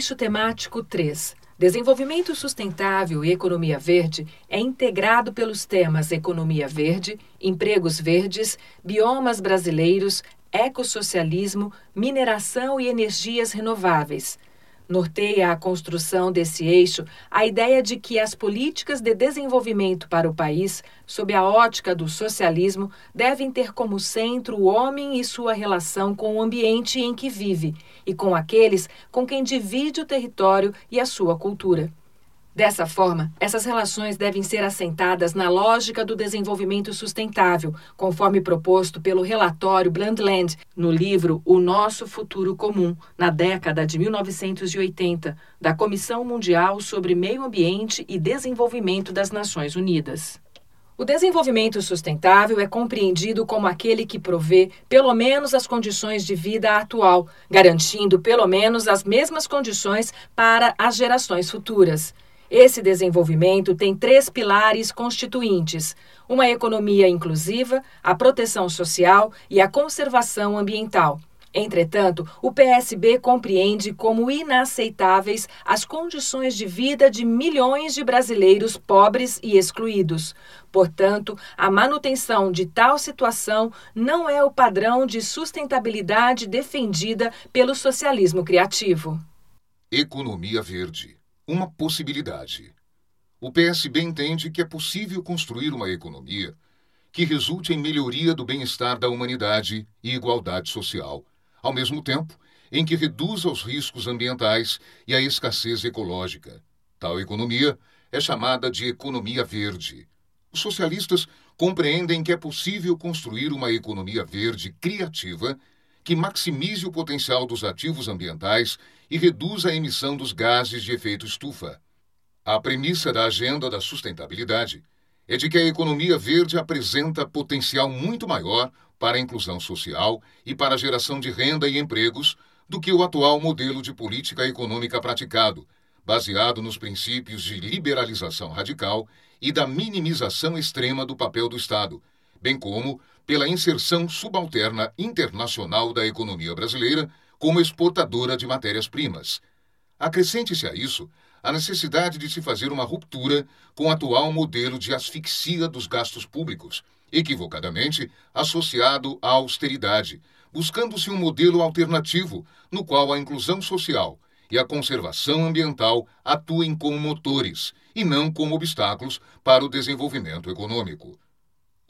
eixo temático 3. Desenvolvimento sustentável e economia verde é integrado pelos temas economia verde, empregos verdes, biomas brasileiros, ecossocialismo, mineração e energias renováveis. Norteia a construção desse eixo a ideia de que as políticas de desenvolvimento para o país, sob a ótica do socialismo, devem ter como centro o homem e sua relação com o ambiente em que vive e com aqueles com quem divide o território e a sua cultura. Dessa forma, essas relações devem ser assentadas na lógica do desenvolvimento sustentável, conforme proposto pelo relatório Brundtland no livro O Nosso Futuro Comum, na década de 1980, da Comissão Mundial sobre Meio Ambiente e Desenvolvimento das Nações Unidas. O desenvolvimento sustentável é compreendido como aquele que provê pelo menos as condições de vida atual, garantindo pelo menos as mesmas condições para as gerações futuras. Esse desenvolvimento tem três pilares constituintes: uma economia inclusiva, a proteção social e a conservação ambiental. Entretanto, o PSB compreende como inaceitáveis as condições de vida de milhões de brasileiros pobres e excluídos. Portanto, a manutenção de tal situação não é o padrão de sustentabilidade defendida pelo socialismo criativo. Economia Verde uma possibilidade. O PSB entende que é possível construir uma economia que resulte em melhoria do bem-estar da humanidade e igualdade social, ao mesmo tempo em que reduza os riscos ambientais e a escassez ecológica. Tal economia é chamada de economia verde. Os socialistas compreendem que é possível construir uma economia verde criativa que maximize o potencial dos ativos ambientais e reduza a emissão dos gases de efeito estufa. A premissa da agenda da sustentabilidade é de que a economia verde apresenta potencial muito maior para a inclusão social e para a geração de renda e empregos do que o atual modelo de política econômica praticado, baseado nos princípios de liberalização radical e da minimização extrema do papel do Estado, bem como pela inserção subalterna internacional da economia brasileira como exportadora de matérias-primas. Acrescente-se a isso a necessidade de se fazer uma ruptura com o atual modelo de asfixia dos gastos públicos, equivocadamente associado à austeridade, buscando-se um modelo alternativo no qual a inclusão social e a conservação ambiental atuem como motores e não como obstáculos para o desenvolvimento econômico.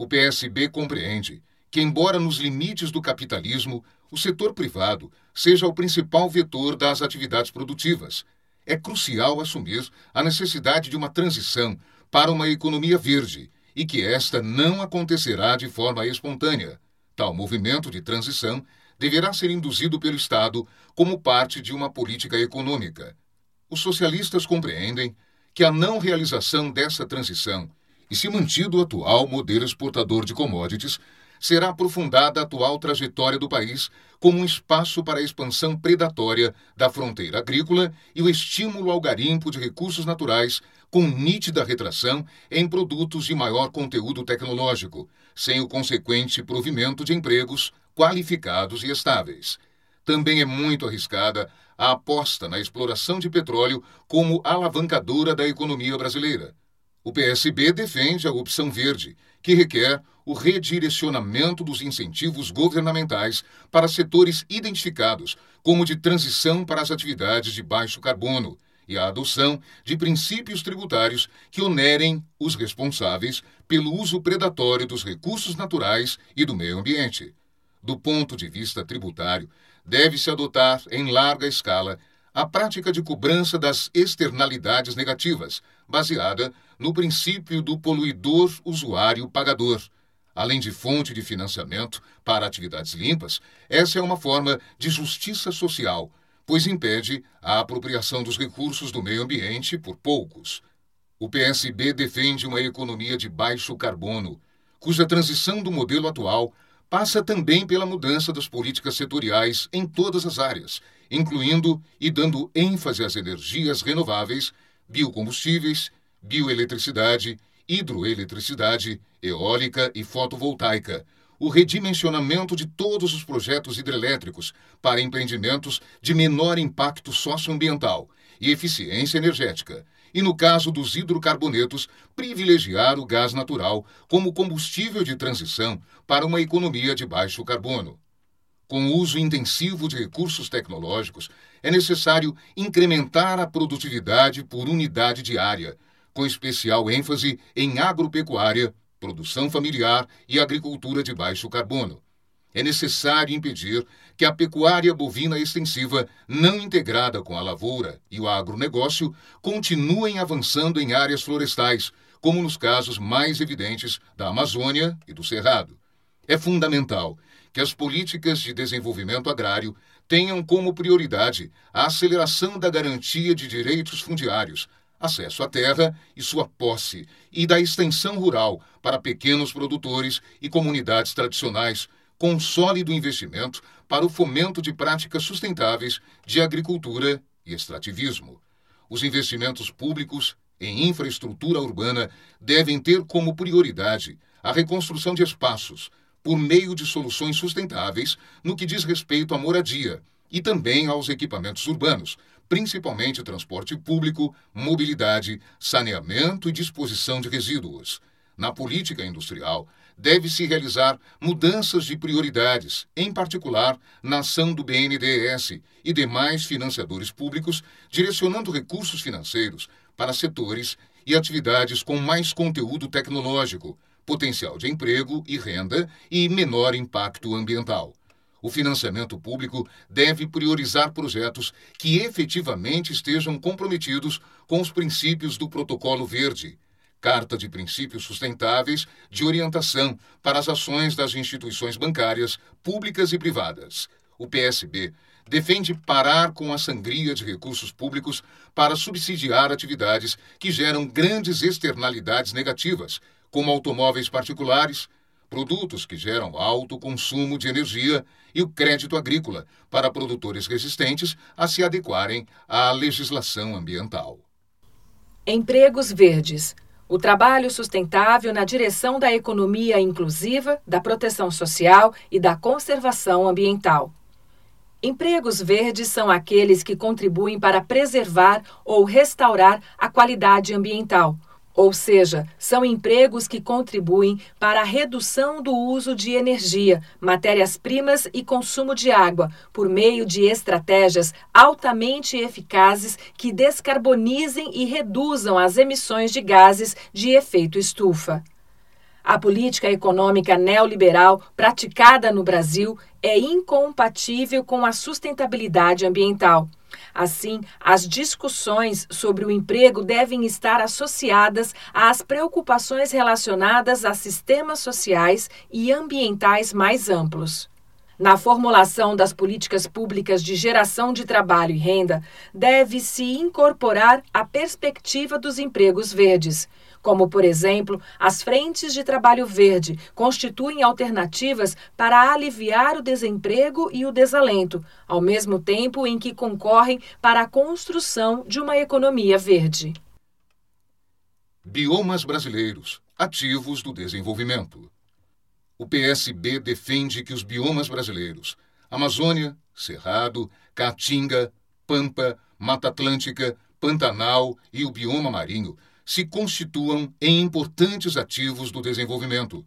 O PSB compreende que, embora nos limites do capitalismo, o setor privado seja o principal vetor das atividades produtivas, é crucial assumir a necessidade de uma transição para uma economia verde e que esta não acontecerá de forma espontânea. Tal movimento de transição deverá ser induzido pelo Estado como parte de uma política econômica. Os socialistas compreendem que a não realização dessa transição e se mantido o atual modelo exportador de commodities, será aprofundada a atual trajetória do país como um espaço para a expansão predatória da fronteira agrícola e o estímulo ao garimpo de recursos naturais com nítida retração em produtos de maior conteúdo tecnológico, sem o consequente provimento de empregos qualificados e estáveis. Também é muito arriscada a aposta na exploração de petróleo como alavancadora da economia brasileira o PSB defende a opção verde, que requer o redirecionamento dos incentivos governamentais para setores identificados como de transição para as atividades de baixo carbono e a adoção de princípios tributários que onerem os responsáveis pelo uso predatório dos recursos naturais e do meio ambiente. Do ponto de vista tributário, deve-se adotar em larga escala a prática de cobrança das externalidades negativas, baseada no princípio do poluidor-usuário-pagador. Além de fonte de financiamento para atividades limpas, essa é uma forma de justiça social, pois impede a apropriação dos recursos do meio ambiente por poucos. O PSB defende uma economia de baixo carbono, cuja transição do modelo atual passa também pela mudança das políticas setoriais em todas as áreas, incluindo e dando ênfase às energias renováveis, biocombustíveis, bioeletricidade, hidroeletricidade, eólica e fotovoltaica, o redimensionamento de todos os projetos hidrelétricos para empreendimentos de menor impacto socioambiental e eficiência energética, e, no caso dos hidrocarbonetos, privilegiar o gás natural como combustível de transição para uma economia de baixo carbono. Com o uso intensivo de recursos tecnológicos, é necessário incrementar a produtividade por unidade diária, com especial ênfase em agropecuária, produção familiar e agricultura de baixo carbono. É necessário impedir que a pecuária bovina extensiva, não integrada com a lavoura e o agronegócio, continuem avançando em áreas florestais, como nos casos mais evidentes da Amazônia e do Cerrado. É fundamental que as políticas de desenvolvimento agrário tenham como prioridade a aceleração da garantia de direitos fundiários, acesso à terra e sua posse, e da extensão rural para pequenos produtores e comunidades tradicionais com sólido investimento para o fomento de práticas sustentáveis de agricultura e extrativismo. Os investimentos públicos em infraestrutura urbana devem ter como prioridade a reconstrução de espaços por meio de soluções sustentáveis no que diz respeito à moradia e também aos equipamentos urbanos, principalmente transporte público, mobilidade, saneamento e disposição de resíduos. Na política industrial, deve-se realizar mudanças de prioridades, em particular na ação do BNDES e demais financiadores públicos, direcionando recursos financeiros para setores e atividades com mais conteúdo tecnológico, potencial de emprego e renda e menor impacto ambiental. O financiamento público deve priorizar projetos que efetivamente estejam comprometidos com os princípios do Protocolo Verde Carta de Princípios Sustentáveis de Orientação para as Ações das Instituições Bancárias, Públicas e Privadas. O PSB defende parar com a sangria de recursos públicos para subsidiar atividades que geram grandes externalidades negativas, como automóveis particulares, produtos que geram alto consumo de energia e o crédito agrícola para produtores resistentes a se adequarem à legislação ambiental. Empregos verdes o trabalho sustentável na direção da economia inclusiva, da proteção social e da conservação ambiental. Empregos verdes são aqueles que contribuem para preservar ou restaurar a qualidade ambiental ou seja, são empregos que contribuem para a redução do uso de energia, matérias-primas e consumo de água, por meio de estratégias altamente eficazes que descarbonizem e reduzam as emissões de gases de efeito estufa. A política econômica neoliberal praticada no Brasil é incompatível com a sustentabilidade ambiental. Assim, as discussões sobre o emprego devem estar associadas às preocupações relacionadas a sistemas sociais e ambientais mais amplos. Na formulação das políticas públicas de geração de trabalho e renda, deve-se incorporar a perspectiva dos empregos verdes, como, por exemplo, as frentes de trabalho verde constituem alternativas para aliviar o desemprego e o desalento, ao mesmo tempo em que concorrem para a construção de uma economia verde. Biomas brasileiros ativos do desenvolvimento. O PSB defende que os biomas brasileiros, Amazônia, Cerrado, Caatinga, Pampa, Mata Atlântica, Pantanal e o bioma marinho se constituam em importantes ativos do desenvolvimento.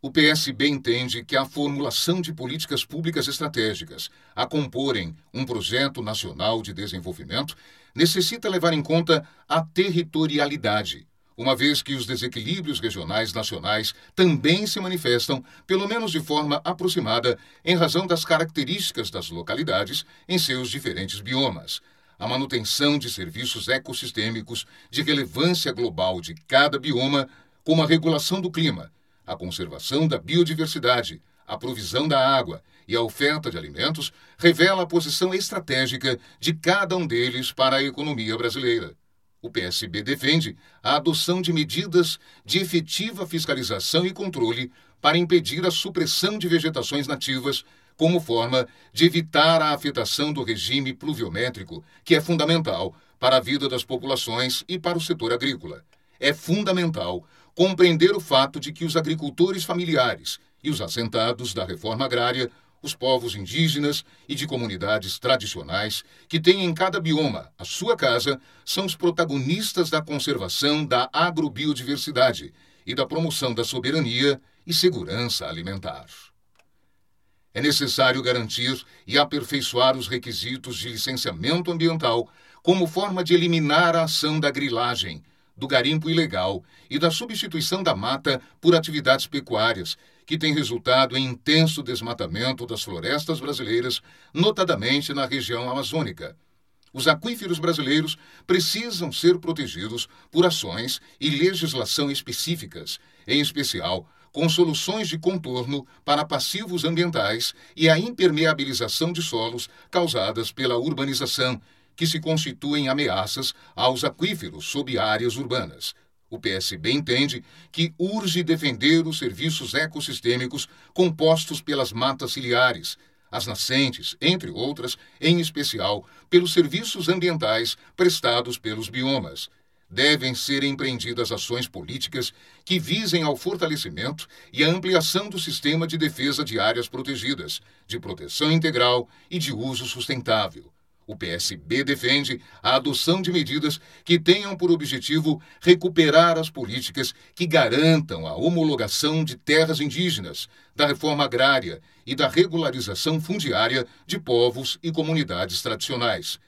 O PSB entende que a formulação de políticas públicas estratégicas a comporem um projeto nacional de desenvolvimento necessita levar em conta a territorialidade, uma vez que os desequilíbrios regionais nacionais também se manifestam, pelo menos de forma aproximada, em razão das características das localidades em seus diferentes biomas a manutenção de serviços ecossistêmicos de relevância global de cada bioma, como a regulação do clima, a conservação da biodiversidade, a provisão da água e a oferta de alimentos, revela a posição estratégica de cada um deles para a economia brasileira. O PSB defende a adoção de medidas de efetiva fiscalização e controle para impedir a supressão de vegetações nativas como forma de evitar a afetação do regime pluviométrico, que é fundamental para a vida das populações e para o setor agrícola. É fundamental compreender o fato de que os agricultores familiares e os assentados da reforma agrária, os povos indígenas e de comunidades tradicionais que têm em cada bioma a sua casa são os protagonistas da conservação da agrobiodiversidade e da promoção da soberania e segurança alimentar. É necessário garantir e aperfeiçoar os requisitos de licenciamento ambiental como forma de eliminar a ação da grilagem, do garimpo ilegal e da substituição da mata por atividades pecuárias, que tem resultado em intenso desmatamento das florestas brasileiras, notadamente na região amazônica. Os aquíferos brasileiros precisam ser protegidos por ações e legislação específicas, em especial com soluções de contorno para passivos ambientais e a impermeabilização de solos causadas pela urbanização, que se constituem ameaças aos aquíferos sob áreas urbanas. O PSB entende que urge defender os serviços ecossistêmicos compostos pelas matas ciliares, as nascentes, entre outras, em especial pelos serviços ambientais prestados pelos biomas. Devem ser empreendidas ações políticas que visem ao fortalecimento e à ampliação do sistema de defesa de áreas protegidas, de proteção integral e de uso sustentável. O PSB defende a adoção de medidas que tenham por objetivo recuperar as políticas que garantam a homologação de terras indígenas, da reforma agrária e da regularização fundiária de povos e comunidades tradicionais.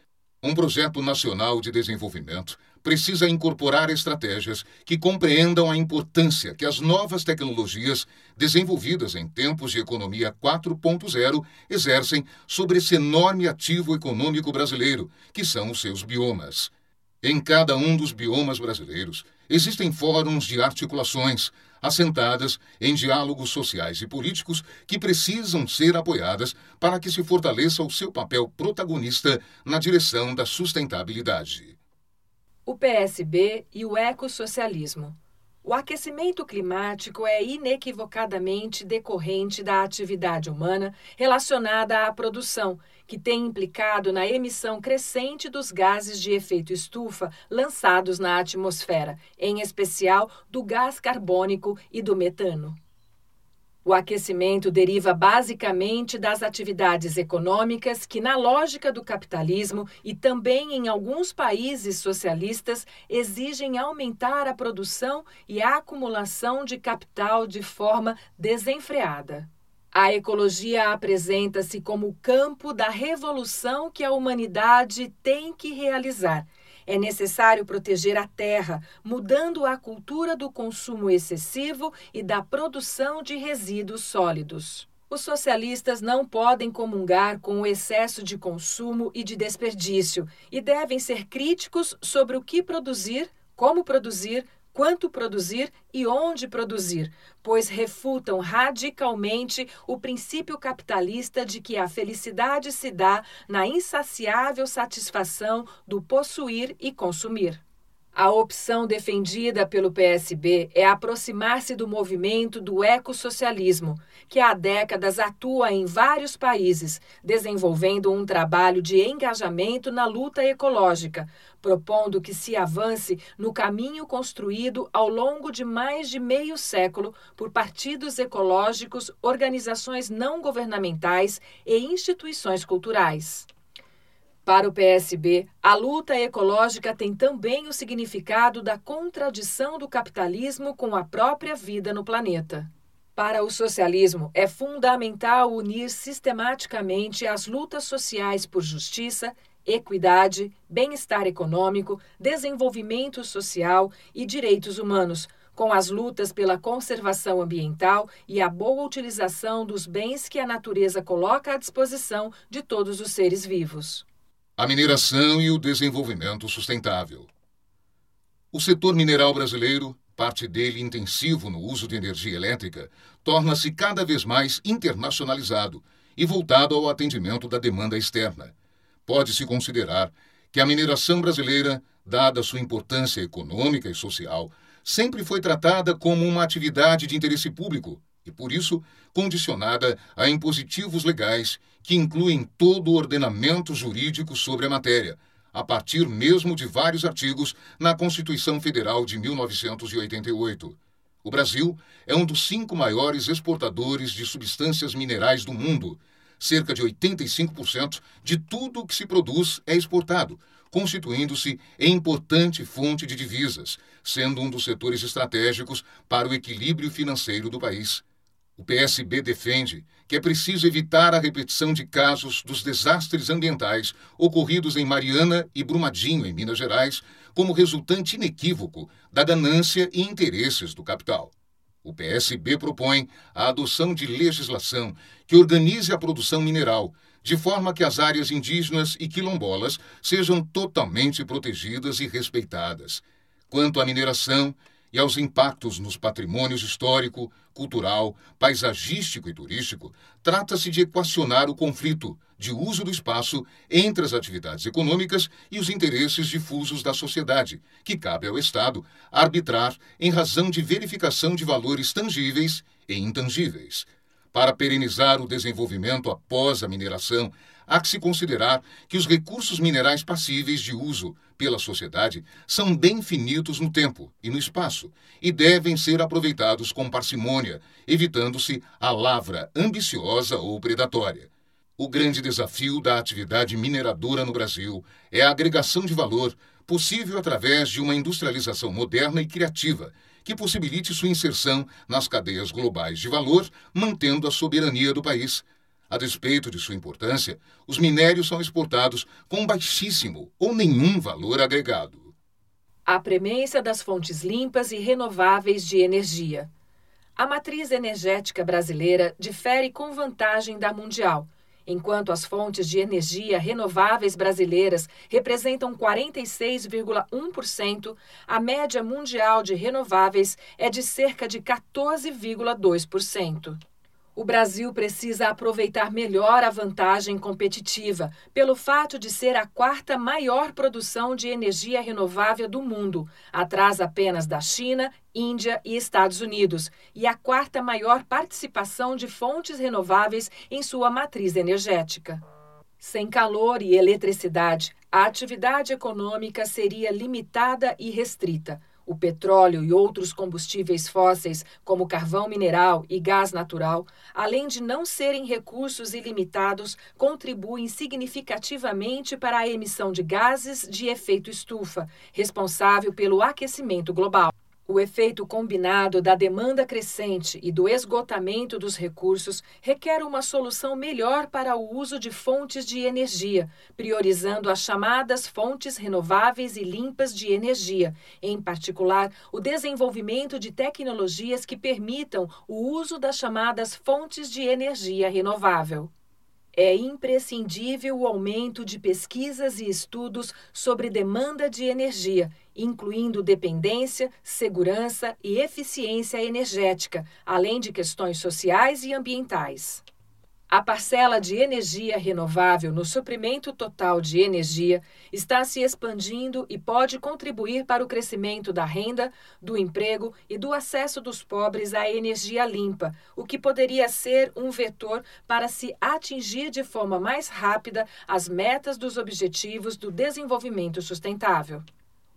Um projeto nacional de desenvolvimento precisa incorporar estratégias que compreendam a importância que as novas tecnologias desenvolvidas em tempos de economia 4.0 exercem sobre esse enorme ativo econômico brasileiro, que são os seus biomas. Em cada um dos biomas brasileiros existem fóruns de articulações assentadas em diálogos sociais e políticos que precisam ser apoiadas para que se fortaleça o seu papel protagonista na direção da sustentabilidade o PSB e o ecossocialismo. O aquecimento climático é inequivocadamente decorrente da atividade humana relacionada à produção, que tem implicado na emissão crescente dos gases de efeito estufa lançados na atmosfera, em especial do gás carbônico e do metano. O aquecimento deriva basicamente das atividades econômicas que, na lógica do capitalismo e também em alguns países socialistas, exigem aumentar a produção e a acumulação de capital de forma desenfreada. A ecologia apresenta-se como o campo da revolução que a humanidade tem que realizar é necessário proteger a terra, mudando a cultura do consumo excessivo e da produção de resíduos sólidos. Os socialistas não podem comungar com o excesso de consumo e de desperdício e devem ser críticos sobre o que produzir, como produzir, quanto produzir e onde produzir, pois refutam radicalmente o princípio capitalista de que a felicidade se dá na insaciável satisfação do possuir e consumir. A opção defendida pelo PSB é aproximar-se do movimento do ecossocialismo, que há décadas atua em vários países, desenvolvendo um trabalho de engajamento na luta ecológica, propondo que se avance no caminho construído ao longo de mais de meio século por partidos ecológicos, organizações não governamentais e instituições culturais. Para o PSB, a luta ecológica tem também o significado da contradição do capitalismo com a própria vida no planeta. Para o socialismo, é fundamental unir sistematicamente as lutas sociais por justiça, equidade, bem-estar econômico, desenvolvimento social e direitos humanos, com as lutas pela conservação ambiental e a boa utilização dos bens que a natureza coloca à disposição de todos os seres vivos a mineração e o desenvolvimento sustentável. O setor mineral brasileiro, parte dele intensivo no uso de energia elétrica, torna-se cada vez mais internacionalizado e voltado ao atendimento da demanda externa. Pode-se considerar que a mineração brasileira, dada sua importância econômica e social, sempre foi tratada como uma atividade de interesse público e, por isso, condicionada a impositivos legais que incluem todo o ordenamento jurídico sobre a matéria, a partir mesmo de vários artigos na Constituição Federal de 1988. O Brasil é um dos cinco maiores exportadores de substâncias minerais do mundo. Cerca de 85% de tudo o que se produz é exportado, constituindo-se em importante fonte de divisas, sendo um dos setores estratégicos para o equilíbrio financeiro do país. O PSB defende que é preciso evitar a repetição de casos dos desastres ambientais ocorridos em Mariana e Brumadinho, em Minas Gerais, como resultante inequívoco da ganância e interesses do capital. O PSB propõe a adoção de legislação que organize a produção mineral, de forma que as áreas indígenas e quilombolas sejam totalmente protegidas e respeitadas. Quanto à mineração e aos impactos nos patrimônios histórico, cultural, paisagístico e turístico, trata-se de equacionar o conflito de uso do espaço entre as atividades econômicas e os interesses difusos da sociedade, que cabe ao Estado arbitrar em razão de verificação de valores tangíveis e intangíveis. Para perenizar o desenvolvimento após a mineração, há que se considerar que os recursos minerais passíveis de uso pela sociedade são bem finitos no tempo e no espaço e devem ser aproveitados com parcimônia, evitando-se a lavra ambiciosa ou predatória. O grande desafio da atividade mineradora no Brasil é a agregação de valor, possível através de uma industrialização moderna e criativa, que possibilite sua inserção nas cadeias globais de valor, mantendo a soberania do país. A despeito de sua importância, os minérios são exportados com baixíssimo ou nenhum valor agregado. A premência das fontes limpas e renováveis de energia. A matriz energética brasileira difere com vantagem da mundial Enquanto as fontes de energia renováveis brasileiras representam 46,1%, a média mundial de renováveis é de cerca de 14,2%. O Brasil precisa aproveitar melhor a vantagem competitiva, pelo fato de ser a quarta maior produção de energia renovável do mundo, atrás apenas da China, Índia e Estados Unidos, e a quarta maior participação de fontes renováveis em sua matriz energética. Sem calor e eletricidade, a atividade econômica seria limitada e restrita o petróleo e outros combustíveis fósseis, como carvão mineral e gás natural, além de não serem recursos ilimitados, contribuem significativamente para a emissão de gases de efeito estufa, responsável pelo aquecimento global. O efeito combinado da demanda crescente e do esgotamento dos recursos requer uma solução melhor para o uso de fontes de energia, priorizando as chamadas fontes renováveis e limpas de energia, em particular, o desenvolvimento de tecnologias que permitam o uso das chamadas fontes de energia renovável. É imprescindível o aumento de pesquisas e estudos sobre demanda de energia, incluindo dependência, segurança e eficiência energética, além de questões sociais e ambientais. A parcela de energia renovável no suprimento total de energia está se expandindo e pode contribuir para o crescimento da renda, do emprego e do acesso dos pobres à energia limpa, o que poderia ser um vetor para se atingir de forma mais rápida as metas dos Objetivos do Desenvolvimento Sustentável.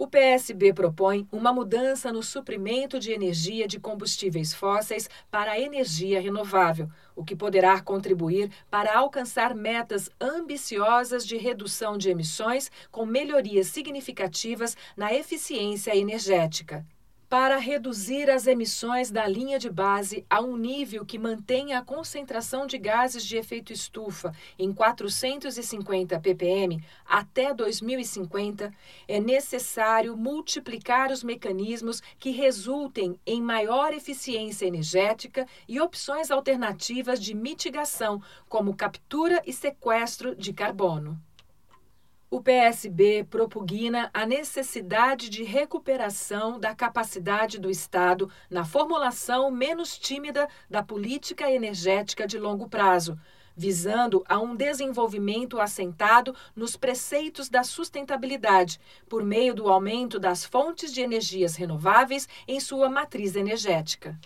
O PSB propõe uma mudança no suprimento de energia de combustíveis fósseis para a energia renovável, o que poderá contribuir para alcançar metas ambiciosas de redução de emissões com melhorias significativas na eficiência energética para reduzir as emissões da linha de base a um nível que mantenha a concentração de gases de efeito estufa em 450 ppm até 2050, é necessário multiplicar os mecanismos que resultem em maior eficiência energética e opções alternativas de mitigação, como captura e sequestro de carbono. O PSB propugna a necessidade de recuperação da capacidade do Estado na formulação menos tímida da política energética de longo prazo, visando a um desenvolvimento assentado nos preceitos da sustentabilidade, por meio do aumento das fontes de energias renováveis em sua matriz energética.